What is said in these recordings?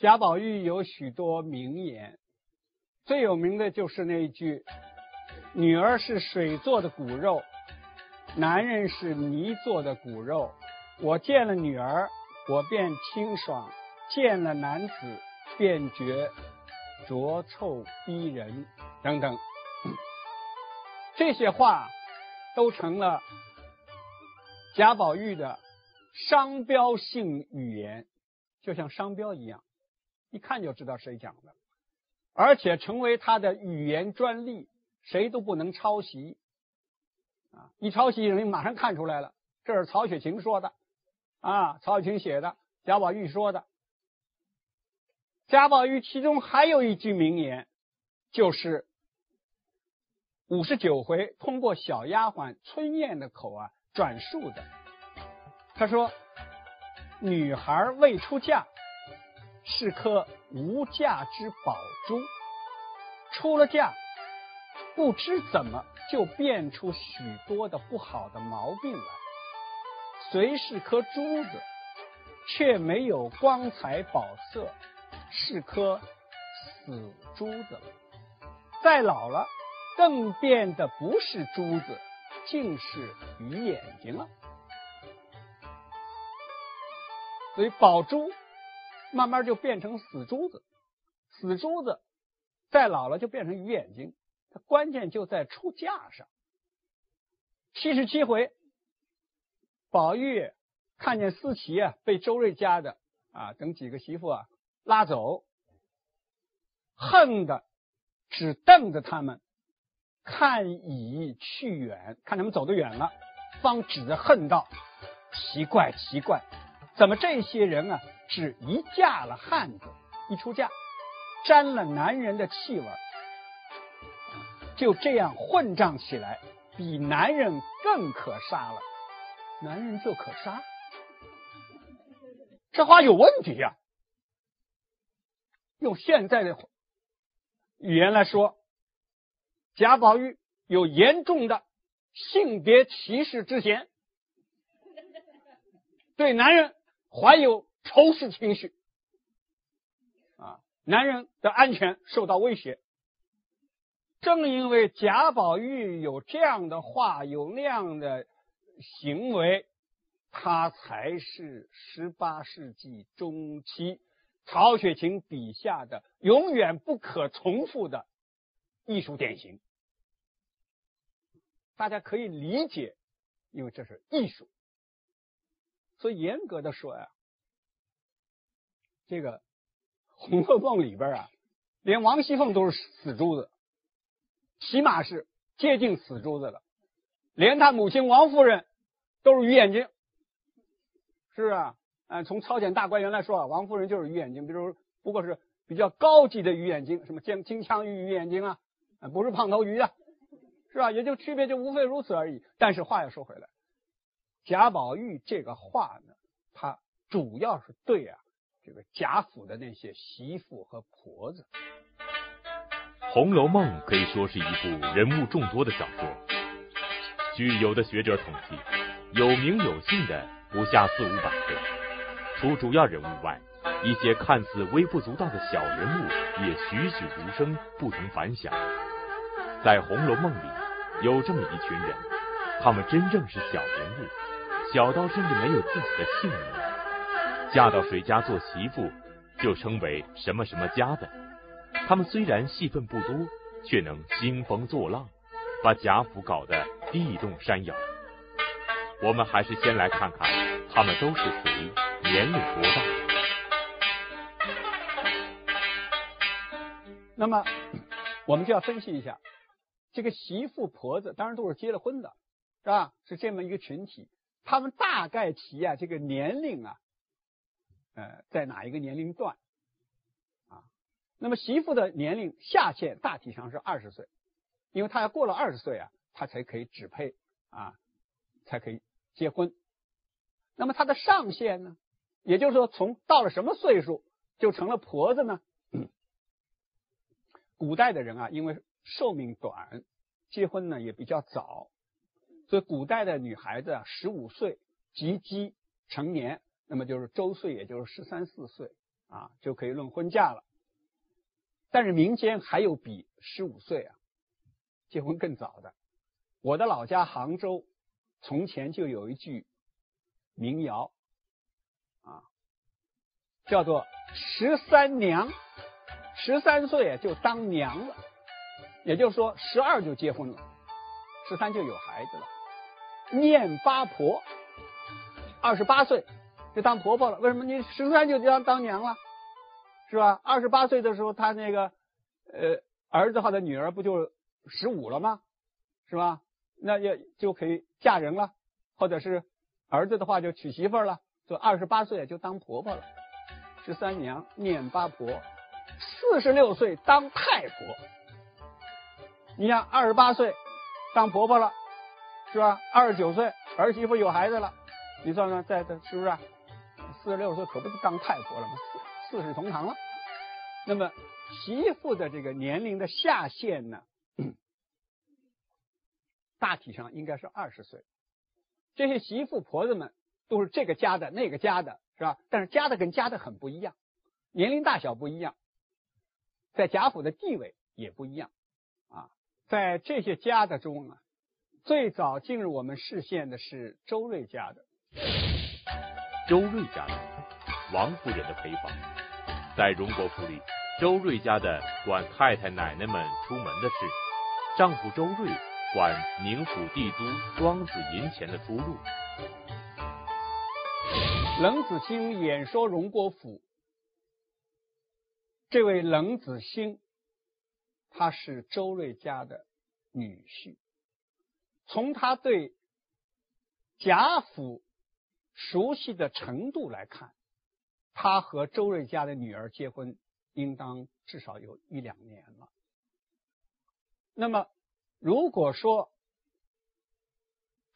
贾宝玉有许多名言，最有名的就是那一句：“女儿是水做的骨肉，男人是泥做的骨肉。我见了女儿，我便清爽；见了男子，便觉浊臭逼人。”等等，这些话都成了贾宝玉的商标性语言，就像商标一样。一看就知道谁讲的，而且成为他的语言专利，谁都不能抄袭。啊，一抄袭人马上看出来了，这是曹雪芹说的，啊，曹雪芹写的，贾宝玉说的。贾宝玉其中还有一句名言，就是五十九回通过小丫鬟春燕的口啊转述的。他说：“女孩未出嫁。”是颗无价之宝珠，出了嫁，不知怎么就变出许多的不好的毛病来。虽是颗珠子，却没有光彩宝色，是颗死珠子了。再老了，更变的不是珠子，竟是鱼眼睛了。所以宝珠。慢慢就变成死珠子，死珠子再老了就变成鱼眼睛。它关键就在出嫁上。七十七回，宝玉看见思琪啊被周瑞家的啊等几个媳妇啊拉走，恨的只瞪着他们，看已去远，看他们走得远了，方指着恨道：“奇怪，奇怪，怎么这些人啊？”只一嫁了汉子，一出嫁，沾了男人的气味，就这样混账起来，比男人更可杀了。男人就可杀，这话有问题呀。用现在的语言来说，贾宝玉有严重的性别歧视之嫌，对男人怀有。仇视情绪啊，男人的安全受到威胁。正因为贾宝玉有这样的话，有那样的行为，他才是十八世纪中期曹雪芹笔下的永远不可重复的艺术典型。大家可以理解，因为这是艺术。所以严格的说呀。这个《红楼梦》里边啊，连王熙凤都是死珠子，起码是接近死珠子了。连他母亲王夫人都是鱼眼睛，是不是啊？嗯，从朝鲜大观园来说啊，王夫人就是鱼眼睛，比如不过是比较高级的鱼眼睛，什么金金枪鱼鱼眼睛啊，不是胖头鱼啊，是吧？也就区别就无非如此而已。但是话又说回来，贾宝玉这个话呢，他主要是对啊。这个贾府的那些媳妇和婆子，《红楼梦》可以说是一部人物众多的小说。据有的学者统计，有名有姓的不下四五百个。除主要人物外，一些看似微不足道的小人物也栩栩如生，不同凡响。在《红楼梦》里，有这么一群人，他们真正是小人物，小到甚至没有自己的姓名。嫁到谁家做媳妇，就称为什么什么家的。他们虽然戏份不多，却能兴风作浪，把贾府搞得地动山摇。我们还是先来看看他们都是谁，年龄多大。那么，我们就要分析一下这个媳妇婆子，当然都是结了婚的，是吧？是这么一个群体，他们大概提啊，这个年龄啊。呃，在哪一个年龄段啊？那么媳妇的年龄下限大体上是二十岁，因为她要过了二十岁啊，她才可以指配啊，才可以结婚。那么她的上限呢？也就是说，从到了什么岁数就成了婆子呢？古代的人啊，因为寿命短，结婚呢也比较早，所以古代的女孩子啊，十五岁及笄成年。那么就是周岁，也就是十三四岁啊，就可以论婚嫁了。但是民间还有比十五岁啊结婚更早的。我的老家杭州从前就有一句民谣啊，叫做“十三娘”，十三岁就当娘了，也就是说十二就结婚了，十三就有孩子了。念八婆，二十八岁就当婆婆了。为什么你十三就当当娘了？是吧？二十八岁的时候，他那个呃儿子或者女儿不就十五了吗？是吧？那也就可以嫁人了，或者是儿子的话就娶媳妇了。就二十八岁就当婆婆了，十三娘念八婆，四十六岁当太婆。你想二十八岁当婆婆了。是吧？二十九岁儿媳妇有孩子了，你算算，在这是不是？四十六岁可不是当太婆了吗？四世同堂了。那么媳妇的这个年龄的下限呢，大体上应该是二十岁。这些媳妇婆子们都是这个家的那个家的，是吧？但是家的跟家的很不一样，年龄大小不一样，在贾府的地位也不一样啊。在这些家的中啊。最早进入我们视线的是周瑞家的。周瑞家的王夫人的陪房，在荣国府里，周瑞家的管太太奶奶们出门的事，丈夫周瑞管宁府地租庄子银钱的出入。冷子兴演说荣国府，这位冷子兴，他是周瑞家的女婿。从他对贾府熟悉的程度来看，他和周瑞家的女儿结婚，应当至少有一两年了。那么，如果说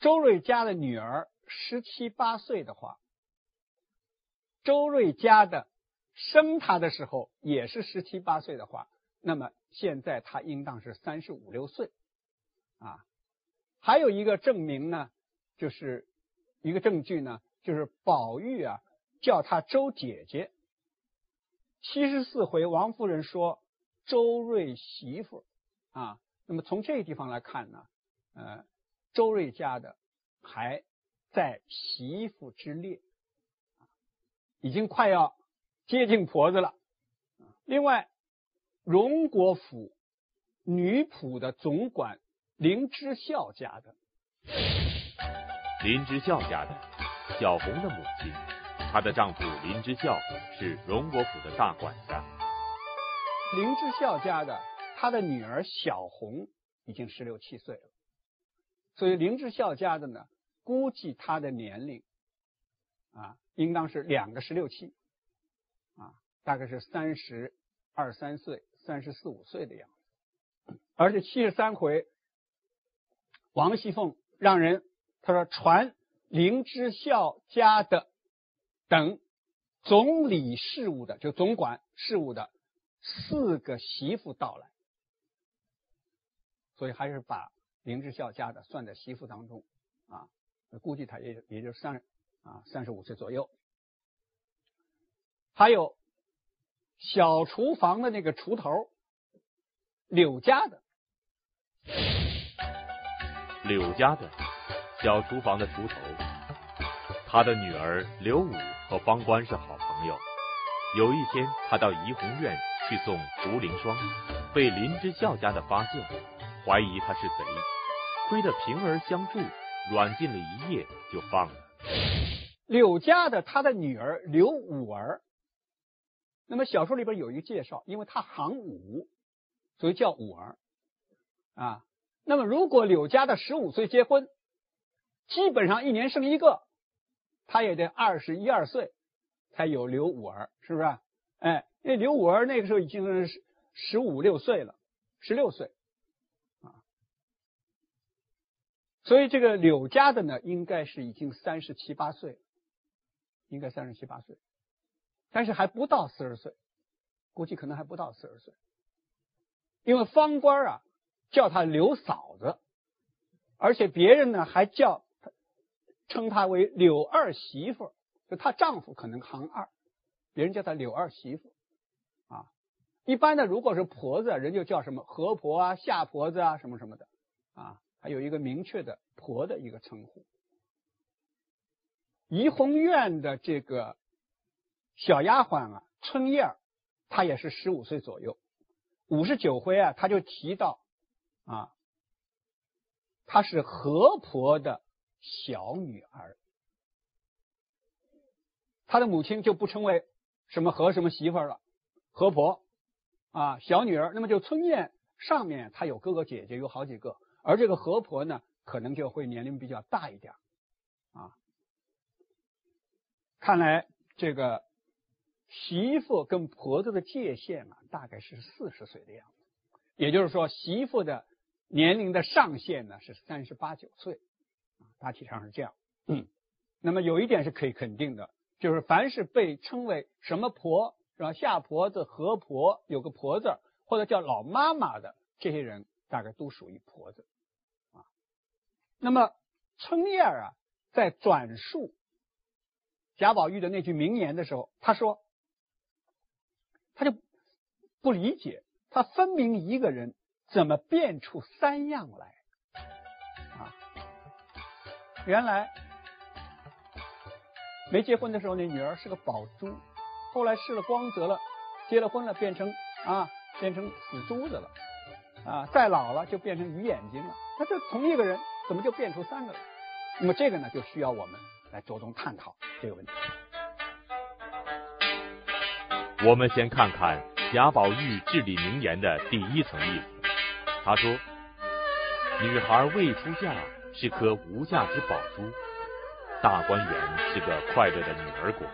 周瑞家的女儿十七八岁的话，周瑞家的生他的时候也是十七八岁的话，那么现在他应当是三十五六岁啊。还有一个证明呢，就是一个证据呢，就是宝玉啊叫他周姐姐。七十四回王夫人说周瑞媳妇啊，那么从这个地方来看呢，呃，周瑞家的还在媳妇之列，已经快要接近婆子了。另外，荣国府女仆的总管。林之孝家的，林之孝家的小红的母亲，她的丈夫林之孝是荣国府的大管家。林之孝家的，他的女儿小红已经十六七岁了，所以林之孝家的呢，估计他的年龄啊，应当是两个十六七，啊，大概是三十二三岁、三十四五岁的样子，而且七十三回。王熙凤让人他说传林之孝家的等总理事务的，就总管事务的四个媳妇到来，所以还是把林之孝家的算在媳妇当中啊，估计他也也就三啊三十五岁左右。还有小厨房的那个厨头柳家的。柳家的小厨房的厨头，他的女儿刘武和方官是好朋友。有一天，他到怡红院去送竹林霜，被林之孝家的发现，怀疑他是贼，亏得平儿相助，软禁了一夜就放了。柳家的他的女儿刘武儿，那么小说里边有一个介绍，因为他行武，所以叫武儿啊。那么，如果柳家的十五岁结婚，基本上一年生一个，他也得二十一二岁才有刘五儿，是不是？哎，那刘五儿那个时候已经是十五六岁了，十六岁啊。所以这个柳家的呢，应该是已经三十七八岁，应该三十七八岁，但是还不到四十岁，估计可能还不到四十岁，因为方官啊。叫他刘嫂子，而且别人呢还叫称她为柳二媳妇，就她丈夫可能行二，别人叫她柳二媳妇啊。一般的如果是婆子，人就叫什么何婆啊、夏婆子啊什么什么的啊，还有一个明确的婆的一个称呼。怡红院的这个小丫鬟啊，春燕她也是十五岁左右。五十九回啊，他就提到啊，她是何婆的小女儿。他的母亲就不称为什么何什么媳妇了，何婆啊，小女儿。那么就春燕上面她有哥哥姐姐有好几个，而这个何婆呢，可能就会年龄比较大一点啊。看来这个媳妇跟婆子的界限啊，大概是四十岁的样子。也就是说，媳妇的年龄的上限呢是三十八九岁，大体上是这样。嗯，那么有一点是可以肯定的，就是凡是被称为什么婆是吧，夏婆子、何婆，有个婆字或者叫老妈妈的这些人，大概都属于婆子啊。那么春燕啊，在转述。贾宝玉的那句名言的时候，他说：“他就不理解，他分明一个人怎么变出三样来啊？原来没结婚的时候，那女儿是个宝珠，后来失了光泽了，结了婚了，变成啊，变成死珠子了啊，再老了就变成鱼眼睛了。那这同一个人，怎么就变出三个来？那么这个呢，就需要我们。”来着重探讨这个问题。我们先看看贾宝玉至理名言的第一层意思。他说：“女孩未出嫁是颗无价之宝珠，大观园是个快乐的女儿国。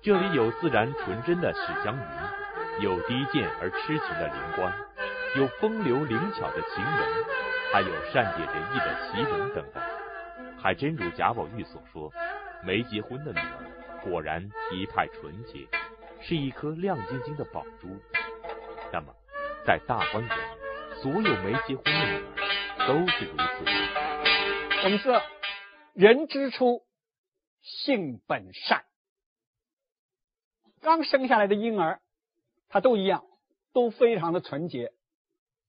这里有自然纯真的史湘云，有低贱而痴情的灵官，有风流灵巧的晴雯，还有善解人意的袭人等等。”还真如贾宝玉所说，没结婚的女儿果然一派纯洁，是一颗亮晶晶的宝珠。那么，在大观园，所有没结婚的女儿都是如此。我们说，人之初，性本善。刚生下来的婴儿，他都一样，都非常的纯洁，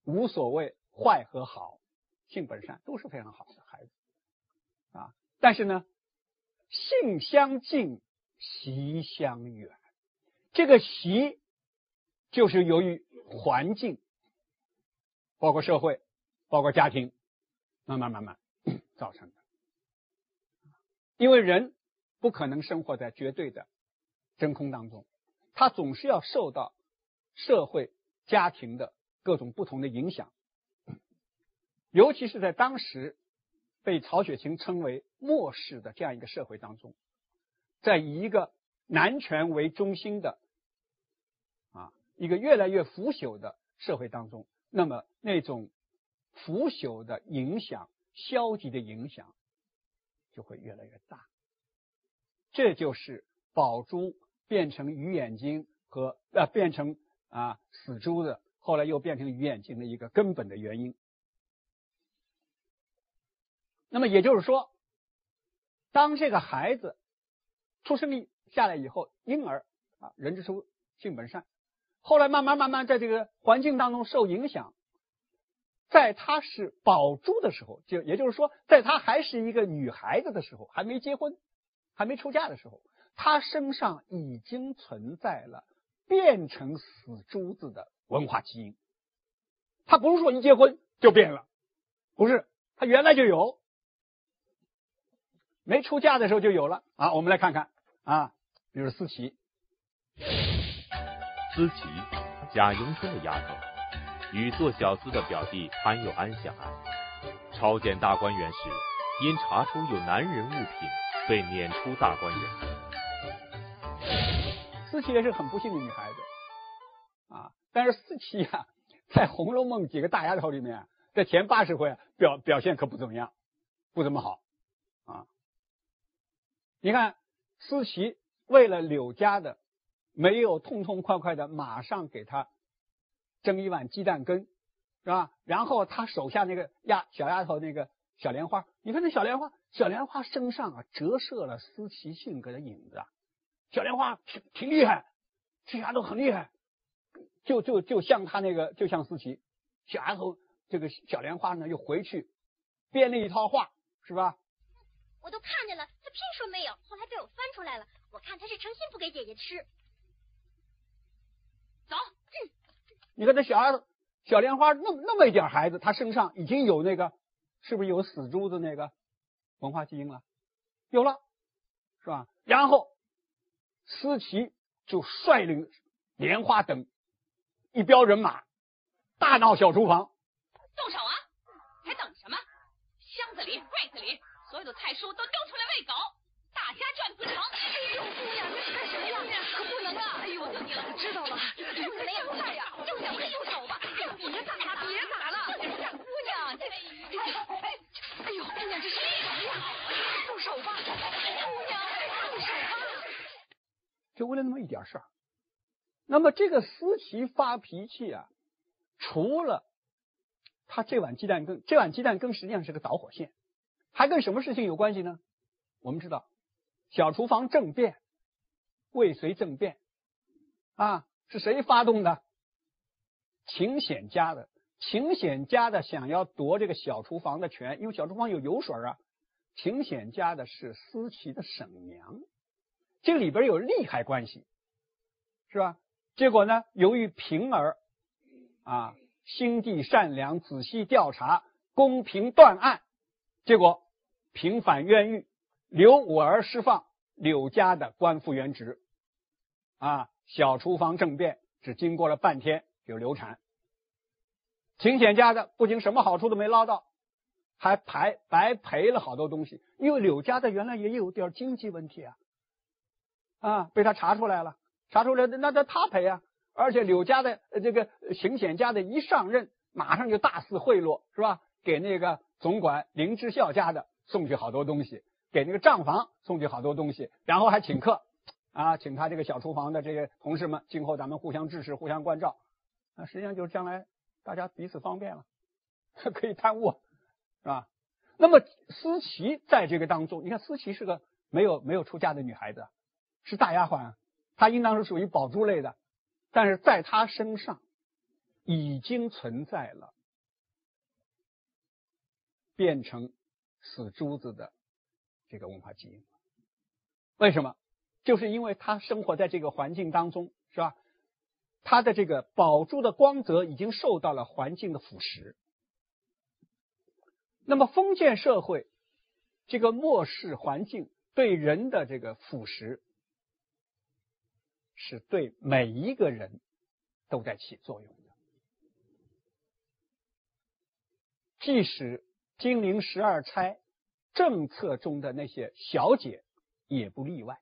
无所谓坏和好，性本善，都是非常好的孩子。啊，但是呢，性相近，习相远。这个习就是由于环境，包括社会，包括家庭，慢慢慢慢造成的。因为人不可能生活在绝对的真空当中，他总是要受到社会、家庭的各种不同的影响，尤其是在当时。被曹雪芹称为末世的这样一个社会当中，在以一个男权为中心的啊一个越来越腐朽的社会当中，那么那种腐朽的影响、消极的影响就会越来越大。这就是宝珠变成鱼眼睛和呃变成啊死珠子，后来又变成鱼眼睛的一个根本的原因。那么也就是说，当这个孩子出生下来以后，婴儿啊，人之初性本善，后来慢慢慢慢在这个环境当中受影响，在他是宝珠的时候，就也就是说，在他还是一个女孩子的时候，还没结婚、还没出嫁的时候，他身上已经存在了变成死珠子的文化基因。他不是说一结婚就变了，不是，他原来就有。没出嫁的时候就有了啊！我们来看看啊，比如思琪，思琪，贾迎春的丫头，与做小厮的表弟潘有安相爱。朝见大观园时，因查出有男人物品，被撵出大观园。思琪也是很不幸的女孩子啊，但是思琪呀，在《红楼梦》几个大丫头里面，在前八十回表表现可不怎么样，不怎么好啊。你看，思琪为了柳家的，没有痛痛快快的马上给他蒸一碗鸡蛋羹，是吧？然后他手下那个丫小丫头那个小莲花，你看那小莲花，小莲花身上啊折射了思琪性格的影子啊。小莲花挺挺厉害这丫头很厉害，就就就像他那个，就像思琪，小丫头这个小莲花呢，又回去编了一套话，是吧？我都看见了，他偏说没有，后来被我翻出来了。我看他是诚心不给姐姐吃。走，嗯。你看这小丫头，小莲花那那么一点孩子，她身上已经有那个，是不是有死猪子那个文化基因了？有了，是吧？然后思琪就率领莲花等一彪人马，大闹小厨房。动手啊！还等什么？箱子里、柜子里，所有的菜蔬都丢出来喂狗。大家转不成。哎呦，姑娘，这是干什么呀？可不能啊！哎呦，我你了，我知道了，这怎么样菜呀？就想快动手吧！别打了，别打了！姑娘，这……哎，哎呦，姑娘，这是什么呀？动手吧，姑娘，动手吧！就为了那么一点事儿。那么这个思琪发脾气啊，除了他这碗鸡蛋羹，这碗鸡蛋羹实际上是个导火线，还跟什么事情有关系呢？我们知道，小厨房政变，未遂政变啊，是谁发动的？秦显家的。秦显家的想要夺这个小厨房的权，因为小厨房有油水啊。秦显家的是思琪的婶娘，这里边有利害关系，是吧？结果呢，由于平儿啊心地善良，仔细调查，公平断案，结果平反冤狱。留我儿释放柳家的官复原职，啊，小厨房政变只经过了半天就流产。秦显家的不仅什么好处都没捞到，还白白赔了好多东西。因为柳家的原来也有点经济问题啊，啊，被他查出来了，查出来那那他赔啊。而且柳家的这个秦显家的一上任，马上就大肆贿赂，是吧？给那个总管林之孝家的送去好多东西。给那个账房送去好多东西，然后还请客啊，请他这个小厨房的这些同事们，今后咱们互相支持、互相关照啊，实际上就是将来大家彼此方便了，可以贪污，是吧？那么思琪在这个当中，你看思琪是个没有没有出嫁的女孩子，是大丫鬟，她应当是属于宝珠类的，但是在她身上已经存在了变成死珠子的。这个文化基因，为什么？就是因为他生活在这个环境当中，是吧？他的这个宝珠的光泽已经受到了环境的腐蚀。那么封建社会这个末世环境对人的这个腐蚀，是对每一个人都在起作用的。即使金陵十二钗。政策中的那些小姐也不例外。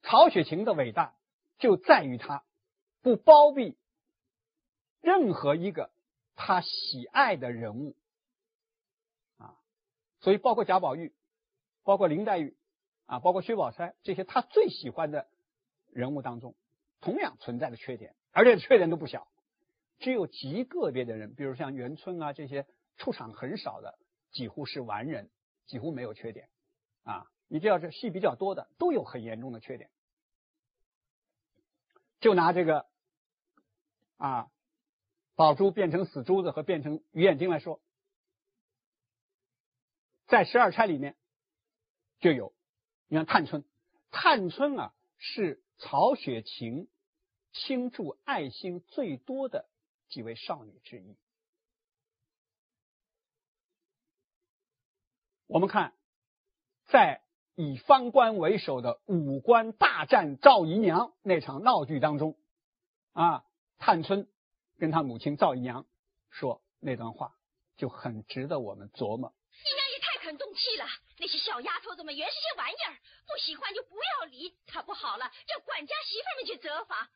曹雪芹的伟大就在于他不包庇任何一个他喜爱的人物啊，所以包括贾宝玉、包括林黛玉啊、包括薛宝钗这些他最喜欢的人物当中，同样存在的缺点，而且缺点都不小。只有极个别的人，比如像元春啊这些出场很少的。几乎是完人，几乎没有缺点啊！你只要是戏比较多的，都有很严重的缺点。就拿这个啊，宝珠变成死珠子和变成鱼眼睛来说，在十二钗里面就有。你看探春，探春啊是曹雪芹倾注爱心最多的几位少女之一。我们看，在以方官为首的武官大战赵姨娘那场闹剧当中，啊，探春跟她母亲赵姨娘说那段话，就很值得我们琢磨。姨娘也太肯动气了，那些小丫头子们原是些玩意儿，不喜欢就不要理，她不好了，叫管家媳妇们去责罚，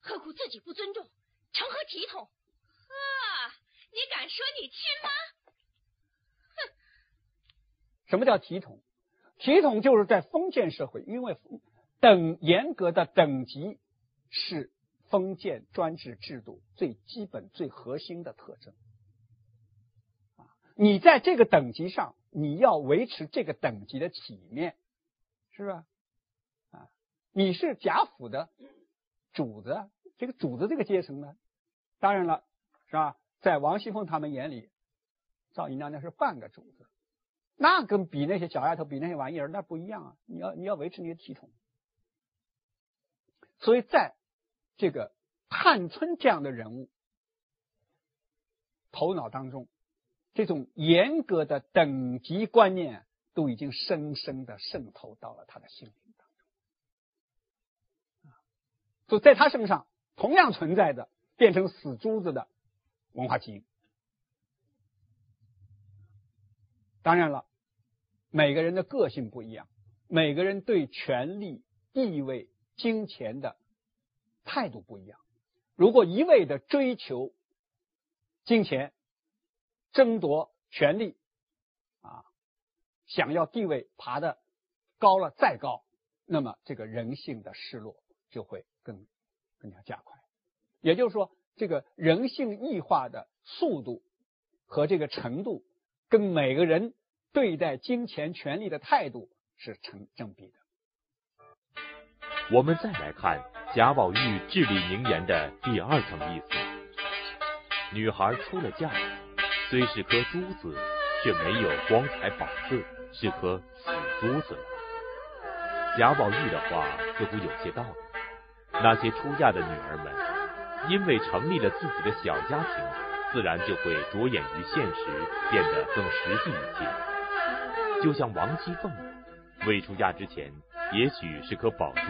何苦自己不尊重，成何体统？呵，你敢说你亲妈？什么叫体统？体统就是在封建社会，因为等严格的等级是封建专制制度最基本、最核心的特征。啊，你在这个等级上，你要维持这个等级的体面，是吧？啊，你是贾府的，主子，这个主子这个阶层呢，当然了，是吧？在王熙凤他们眼里，赵姨娘那是半个主子，那跟比那些小丫头比那些玩意儿那不一样啊！你要你要维持你的体统，所以在这个探春这样的人物头脑当中，这种严格的等级观念都已经深深的渗透到了他的心灵当中，就在他身上同样存在着变成死珠子的文化基因。当然了，每个人的个性不一样，每个人对权力、地位、金钱的态度不一样。如果一味的追求金钱、争夺权力，啊，想要地位爬得高了再高，那么这个人性的失落就会更更加加快。也就是说，这个人性异化的速度和这个程度。跟每个人对待金钱权利的态度是成正比的。我们再来看贾宝玉至理名言的第二层意思：女孩出了嫁，虽是颗珠子，却没有光彩宝色，是颗死珠子。贾宝玉的话似乎有些道理。那些出嫁的女儿们，因为成立了自己的小家庭。自然就会着眼于现实，变得更实际一些。就像王熙凤，未出嫁之前也许是颗宝珠，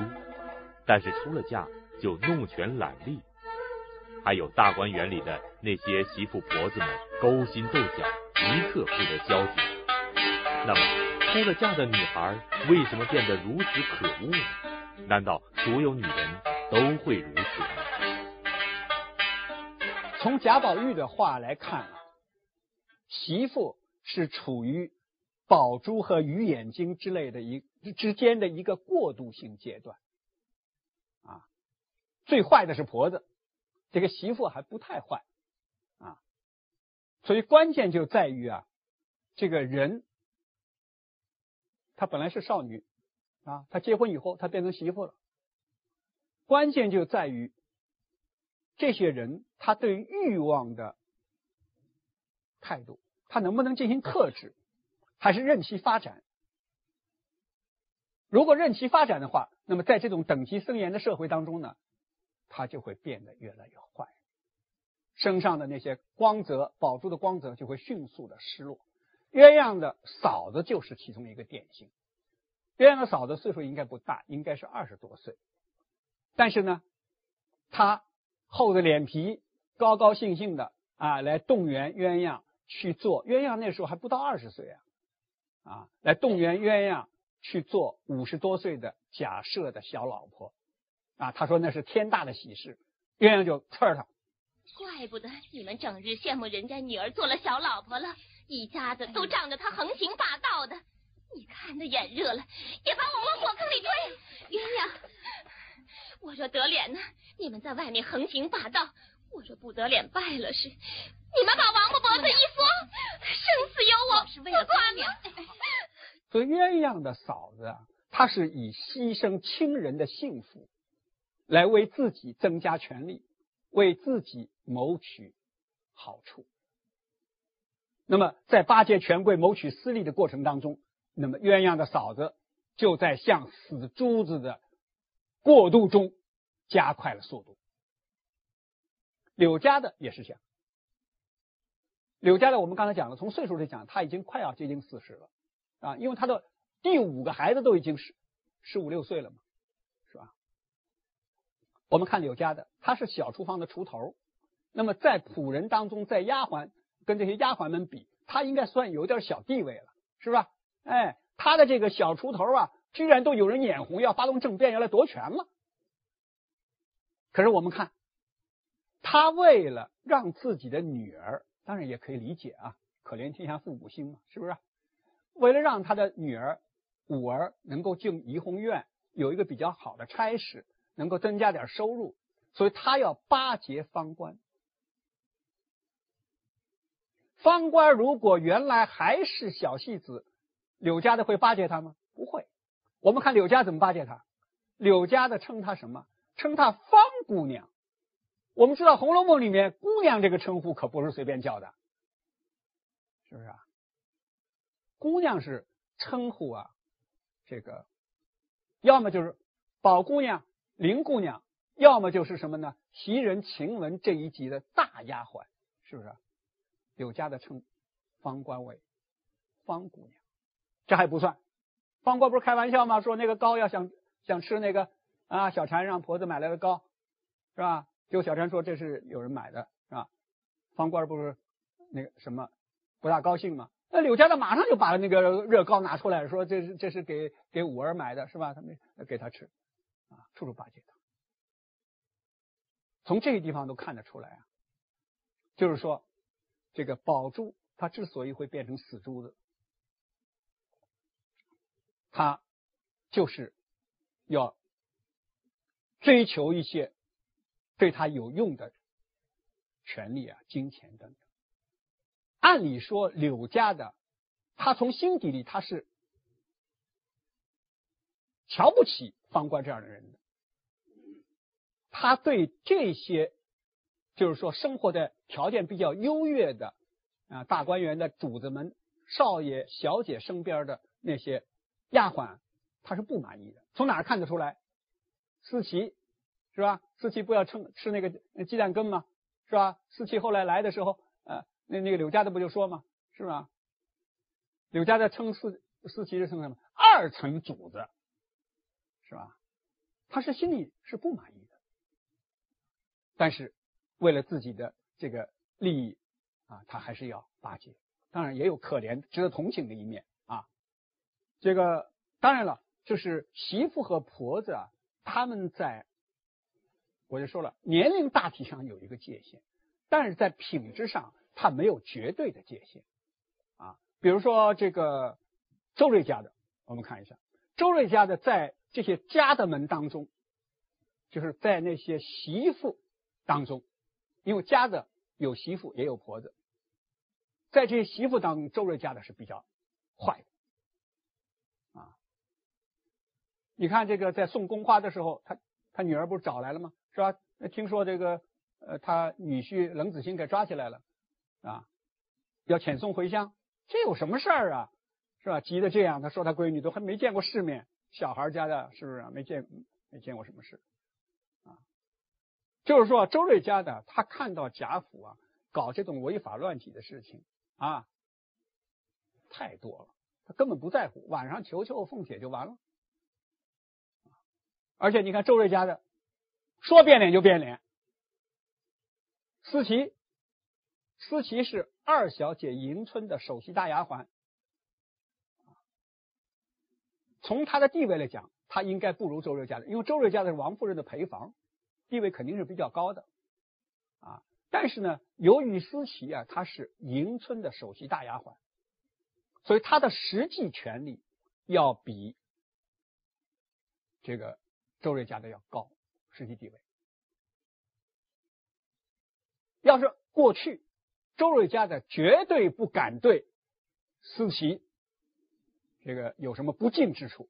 但是出了嫁就弄权揽利。还有大观园里的那些媳妇婆子们勾心斗角，一刻不得消停。那么出了嫁的女孩为什么变得如此可恶呢？难道所有女人都会如此吗？从贾宝玉的话来看，媳妇是处于宝珠和鱼眼睛之类的一之间的一个过渡性阶段，啊，最坏的是婆子，这个媳妇还不太坏，啊，所以关键就在于啊，这个人她本来是少女，啊，她结婚以后她变成媳妇了，关键就在于。这些人他对欲望的态度，他能不能进行克制，还是任其发展？如果任其发展的话，那么在这种等级森严的社会当中呢，他就会变得越来越坏，身上的那些光泽、宝珠的光泽就会迅速的失落。鸳鸯的嫂子就是其中一个典型。鸳鸯的嫂子岁数应该不大，应该是二十多岁，但是呢，她。厚着脸皮，高高兴兴的啊，来动员鸳鸯去做。鸳鸯那时候还不到二十岁啊，啊，来动员鸳鸯去做五十多岁的假设的小老婆啊。他说那是天大的喜事，鸳鸯就呲他。怪不得你们整日羡慕人家女儿做了小老婆了，一家子都仗着她横行霸道的。你看的眼热了，也把我往火坑里推。鸳鸯。我若得脸呢，你们在外面横行霸道；我若不得脸败了时，你们把王八脖子一缩，生死由我，是为了。所以鸳鸯的嫂子啊，她是以牺牲亲人的幸福，来为自己增加权利，为自己谋取好处。那么在巴结权贵、谋取私利的过程当中，那么鸳鸯的嫂子就在向死珠子的。过渡中加快了速度。柳家的也是这样。柳家的我们刚才讲了，从岁数来讲，他已经快要接近四十了啊，因为他的第五个孩子都已经十十五六岁了嘛，是吧？我们看柳家的，他是小厨房的厨头，那么在仆人当中，在丫鬟跟这些丫鬟们比，他应该算有点小地位了，是吧？哎，他的这个小厨头啊。居然都有人眼红，要发动政变，要来夺权了。可是我们看，他为了让自己的女儿，当然也可以理解啊，可怜天下父母心嘛，是不是？为了让他的女儿五儿能够进怡红院，有一个比较好的差事，能够增加点收入，所以他要巴结方官。方官如果原来还是小戏子，柳家的会巴结他吗？不会。我们看柳家怎么巴结他，柳家的称他什么？称他方姑娘。我们知道《红楼梦》里面“姑娘”这个称呼可不是随便叫的，是不是啊？姑娘是称呼啊，这个要么就是宝姑娘、林姑娘，要么就是什么呢？袭人、晴雯这一级的大丫鬟，是不是？柳家的称方官为方姑娘，这还不算。方官不是开玩笑吗？说那个糕要想想吃那个啊，小婵让婆子买来的糕，是吧？结果小婵说这是有人买的，是吧？方官不是那个什么不大高兴吗？那柳家的马上就把那个热糕拿出来说这是这是给给五儿买的，是吧？他们给他吃，啊，处处巴结他。从这个地方都看得出来啊，就是说这个宝珠它之所以会变成死珠子。他就是要追求一些对他有用的权利啊、金钱等等。按理说，柳家的他从心底里他是瞧不起方官这样的人的。他对这些就是说生活的条件比较优越的啊大观园的主子们、少爷、小姐身边的那些。丫鬟他是不满意的，从哪儿看得出来？思琪是吧？思琪不要称吃那个鸡蛋羹吗？是吧？思琪后来来的时候，呃，那那个柳家的不就说吗？是吧？柳家的称四思琪是称什么？二层主子，是吧？他是心里是不满意的，但是为了自己的这个利益啊，他还是要巴结。当然也有可怜、值得同情的一面啊。这个当然了，就是媳妇和婆子啊，他们在，我就说了，年龄大体上有一个界限，但是在品质上，它没有绝对的界限啊。比如说这个周瑞家的，我们看一下，周瑞家的在这些家的门当中，就是在那些媳妇当中，因为家的有媳妇也有婆子，在这些媳妇当中，周瑞家的是比较坏的。你看这个在送宫花的时候，他他女儿不是找来了吗？是吧？听说这个呃，他女婿冷子兴给抓起来了啊，要遣送回乡，这有什么事儿啊？是吧？急得这样，他说他闺女都还没见过世面，小孩家的是不是没见没见过什么事啊？就是说周瑞家的他看到贾府啊搞这种违法乱纪的事情啊太多了，他根本不在乎，晚上求求凤姐就完了。而且你看周瑞家的，说变脸就变脸。思琪，思琪是二小姐迎春的首席大丫鬟，从她的地位来讲，她应该不如周瑞家的，因为周瑞家的是王夫人的陪房，地位肯定是比较高的啊。但是呢，由于思琪啊，她是迎春的首席大丫鬟，所以她的实际权力要比这个。周瑞家的要高实际地位。要是过去，周瑞家的绝对不敢对思琪这个有什么不敬之处。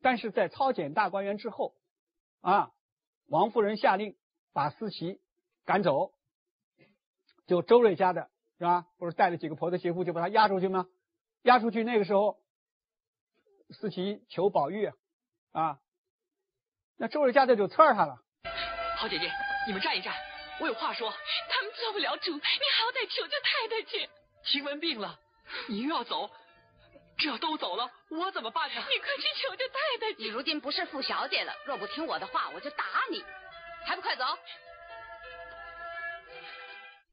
但是在操检大观园之后，啊，王夫人下令把思琪赶走，就周瑞家的是吧？不是带了几个婆子媳妇就把他押出去吗？押出去那个时候，思琪求宝玉啊。那周瑞家的就刺他了。好姐姐，你们站一站，我有话说。他们做不了主，你好歹求求太太去。晴雯病了，你又要走，这要都走了，我怎么办呢？你快去求求太太去。你如今不是傅小姐了，若不听我的话，我就打你，还不快走？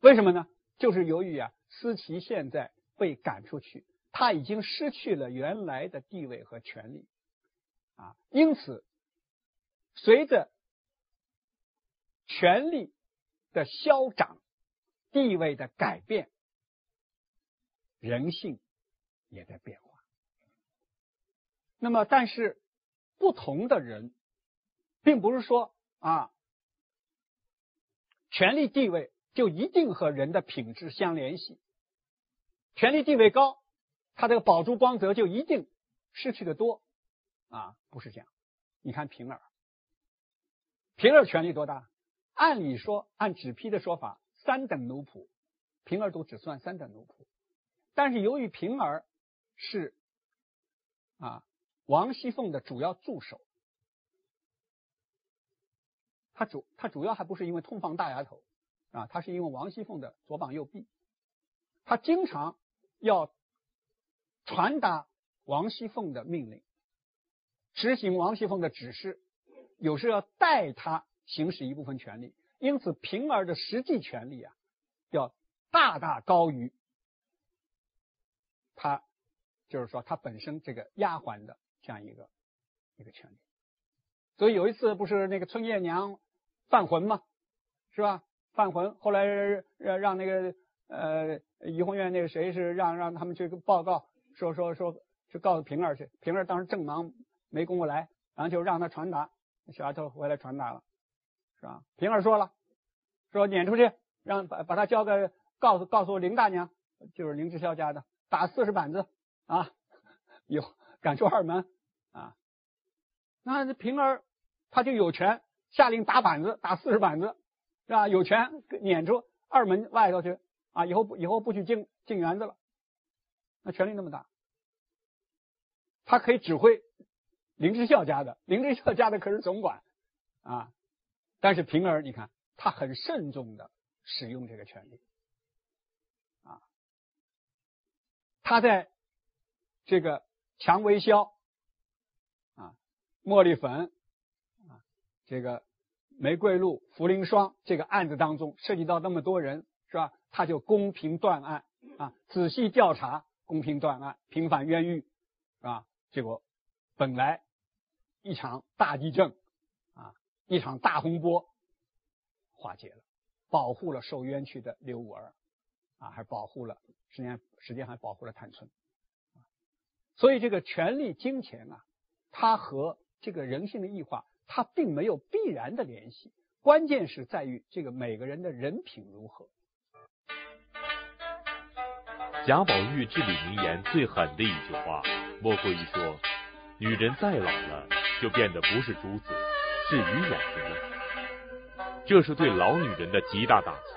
为什么呢？就是由于啊，思琪现在被赶出去，他已经失去了原来的地位和权利啊，因此。随着权力的消长，地位的改变，人性也在变化。那么，但是不同的人，并不是说啊，权力地位就一定和人的品质相联系。权力地位高，他这个宝珠光泽就一定失去的多啊？不是这样。你看平儿。平儿权力多大？按理说，按纸批的说法，三等奴仆，平儿都只算三等奴仆。但是由于平儿是啊王熙凤的主要助手，他主他主要还不是因为通房大丫头啊，他是因为王熙凤的左膀右臂，他经常要传达王熙凤的命令，执行王熙凤的指示，有时要代他行使一部分权利，因此平儿的实际权利啊，要大大高于他，就是说他本身这个丫鬟的这样一个一个权利。所以有一次不是那个春夜娘犯浑吗？是吧？犯浑，后来让让那个呃怡红院那个谁是让让他们去报告，说说说去告诉平儿去。平儿当时正忙，没工夫来，然后就让他传达。小丫头回来传达了，是吧？平儿说了，说撵出去，让把把他交给告诉告诉林大娘，就是林之孝家的，打四十板子啊，以后赶出二门啊。那平儿他就有权下令打板子，打四十板子，是吧？有权撵出二门外头去啊，以后不以后不许进进园子了。那权力那么大，他可以指挥。林之孝家的，林之孝家的可是总管啊，但是平儿，你看他很慎重的使用这个权利啊，他在这个蔷薇销啊、茉莉粉啊、这个玫瑰露、茯苓霜这个案子当中，涉及到那么多人，是吧？他就公平断案啊，仔细调查，公平断案，平反冤狱，是吧？结果本来。一场大地震啊，一场大风波化解了，保护了受冤屈的刘五儿啊，还保护了，实际上实际上还保护了探春。所以这个权力、金钱啊，它和这个人性的异化，它并没有必然的联系。关键是在于这个每个人的人品如何。贾宝玉至理名言最狠的一句话，莫过于说：女人再老了。就变得不是珠子，是鱼眼睛了。这是对老女人的极大打击。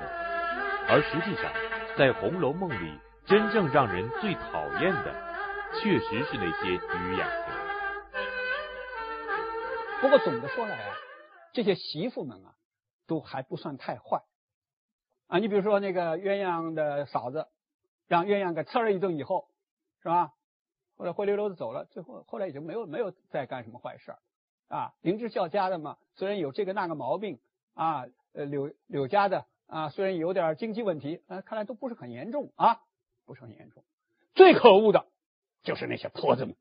而实际上，在《红楼梦》里，真正让人最讨厌的，确实是那些鱼眼睛。不过总的说来啊，这些媳妇们啊，都还不算太坏啊。你比如说那个鸳鸯的嫂子，让鸳鸯给呲了一顿以后，是吧？后来灰溜溜的走了，最后后来也就没有没有再干什么坏事儿啊。林之孝家的嘛，虽然有这个那个毛病啊，呃柳柳家的啊，虽然有点经济问题，啊，看来都不是很严重啊，不是很严重。最可恶的就是那些婆子们，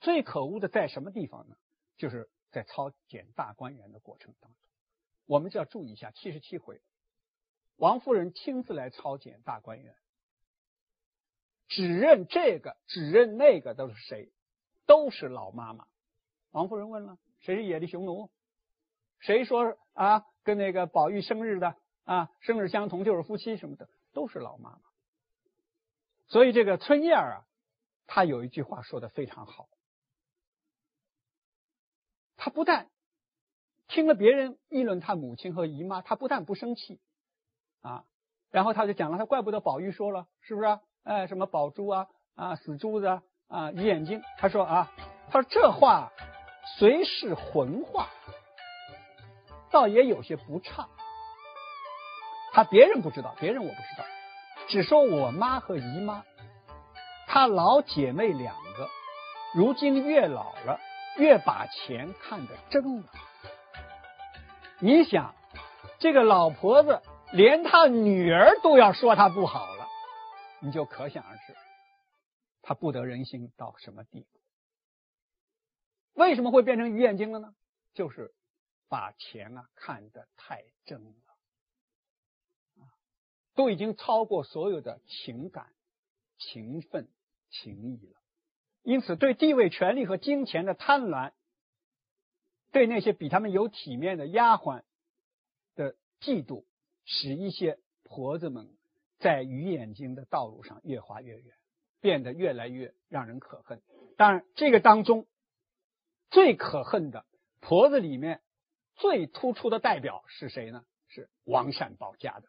最可恶的在什么地方呢？就是在抄检大观园的过程当中，我们就要注意一下七十七回，王夫人亲自来抄检大观园。指认这个，指认那个都是谁？都是老妈妈。王夫人问了：“谁是野地匈奴？谁说啊？跟那个宝玉生日的啊，生日相同就是夫妻什么的，都是老妈妈。”所以这个春燕啊，她有一句话说的非常好。她不但听了别人议论她母亲和姨妈，她不但不生气啊，然后她就讲了：“她怪不得宝玉说了，是不是？”哎，什么宝珠啊啊，死珠子啊啊，眼睛。他说啊，他说这话虽是浑话，倒也有些不差。他别人不知道，别人我不知道，只说我妈和姨妈，她老姐妹两个，如今越老了，越把钱看得真了。你想，这个老婆子连她女儿都要说她不好。你就可想而知，他不得人心到什么地步？为什么会变成鱼眼睛了呢？就是把钱啊看得太真了，啊，都已经超过所有的情感、情分、情谊了。因此，对地位、权力和金钱的贪婪，对那些比他们有体面的丫鬟的嫉妒，使一些婆子们。在鱼眼睛的道路上越滑越远，变得越来越让人可恨。当然，这个当中最可恨的婆子里面最突出的代表是谁呢？是王善保家的。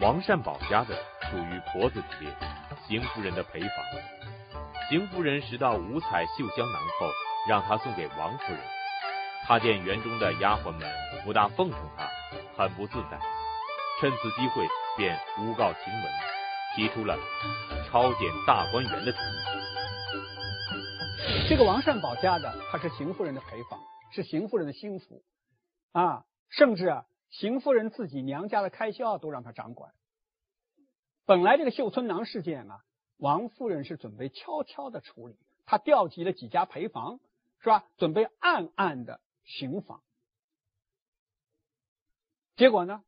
王善保家的属于婆子级别，邢夫人的陪房。邢夫人拾到五彩绣香囊后，让她送给王夫人。她见园中的丫鬟们不大奉承她，很不自在，趁此机会便诬告晴雯，提出了抄检大观园的主意。这个王善保家的，他是邢夫人的陪房，是邢夫人的心腹啊，甚至啊，邢夫人自己娘家的开销都让他掌管。本来这个绣春囊事件啊，王夫人是准备悄悄的处理，她调集了几家陪房，是吧？准备暗暗的行访。结果呢，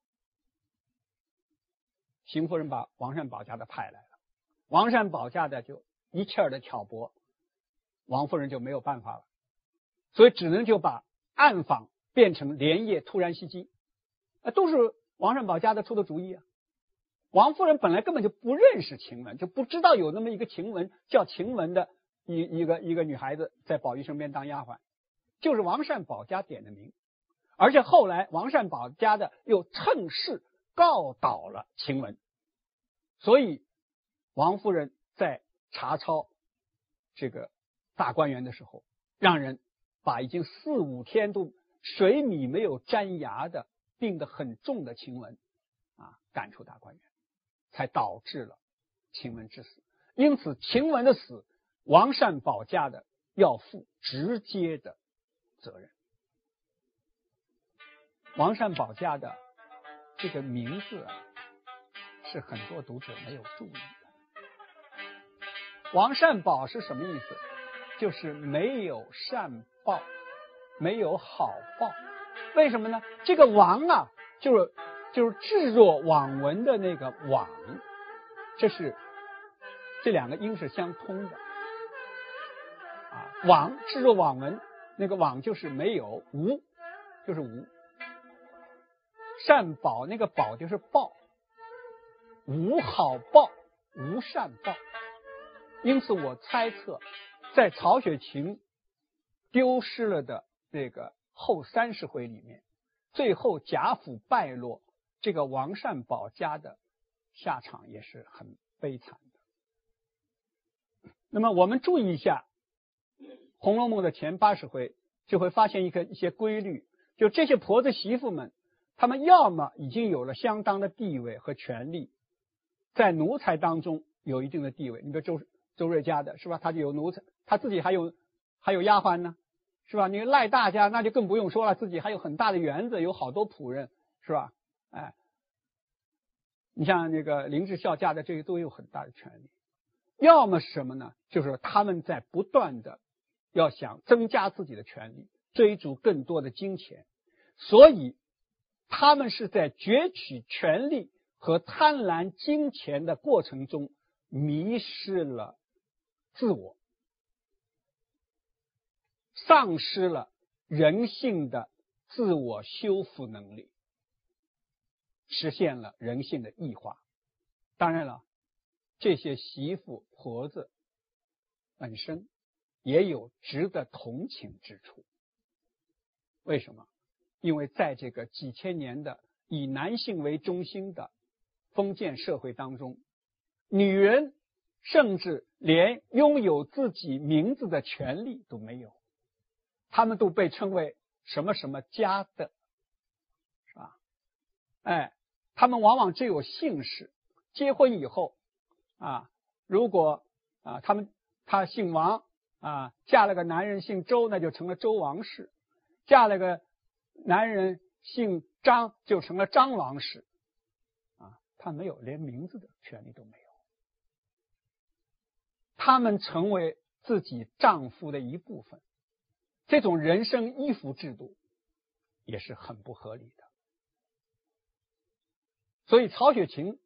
邢夫人把王善保家的派来了，王善保家的就一气儿的挑拨。王夫人就没有办法了，所以只能就把暗访变成连夜突然袭击，啊，都是王善保家的出的主意啊。王夫人本来根本就不认识晴雯，就不知道有那么一个晴雯叫晴雯的一一个一个女孩子在宝玉身边当丫鬟，就是王善保家点的名，而且后来王善保家的又趁势告倒了晴雯，所以王夫人在查抄这个。大观园的时候，让人把已经四五天都水米没有沾牙的、病得很重的晴雯啊赶出大观园，才导致了晴雯之死。因此，晴雯的死，王善保家的要负直接的责任。王善保家的这个名字啊，是很多读者没有注意的。王善保是什么意思？就是没有善报，没有好报，为什么呢？这个王啊，就是就是置若罔闻的那个罔，这是这两个音是相通的啊。罔置若罔闻，那个罔就是没有，无就是无。善宝那个宝就是报，无好报，无善报。因此我猜测。在曹雪芹丢失了的这个后三十回里面，最后贾府败落，这个王善保家的下场也是很悲惨的。那么我们注意一下《红楼梦》的前八十回，就会发现一个一些规律：就这些婆子媳妇们，她们要么已经有了相当的地位和权力，在奴才当中有一定的地位。你比如周周瑞家的是吧？他就有奴才。他自己还有还有丫鬟呢，是吧？你赖大家那就更不用说了，自己还有很大的园子，有好多仆人，是吧？哎，你像那个林志孝家的这些都有很大的权利。要么是什么呢？就是他们在不断的要想增加自己的权利，追逐更多的金钱，所以他们是在攫取权力和贪婪金钱的过程中迷失了自我。丧失了人性的自我修复能力，实现了人性的异化。当然了，这些媳妇婆子本身也有值得同情之处。为什么？因为在这个几千年的以男性为中心的封建社会当中，女人甚至连拥有自己名字的权利都没有。他们都被称为什么什么家的，是吧？哎，他们往往只有姓氏。结婚以后啊，如果啊，他们他姓王啊，嫁了个男人姓周，那就成了周王氏；嫁了个男人姓张，就成了张王氏。啊，他没有连名字的权利都没有，他们成为自己丈夫的一部分。这种人生依附制度也是很不合理的，所以曹雪芹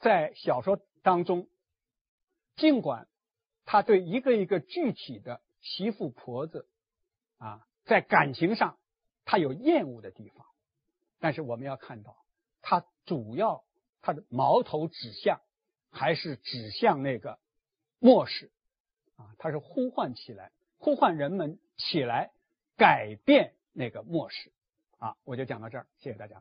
在小说当中，尽管他对一个一个具体的媳妇婆子啊，在感情上他有厌恶的地方，但是我们要看到，他主要他的矛头指向还是指向那个末世啊，他是呼唤起来，呼唤人们。起来，改变那个末世。啊，我就讲到这儿，谢谢大家。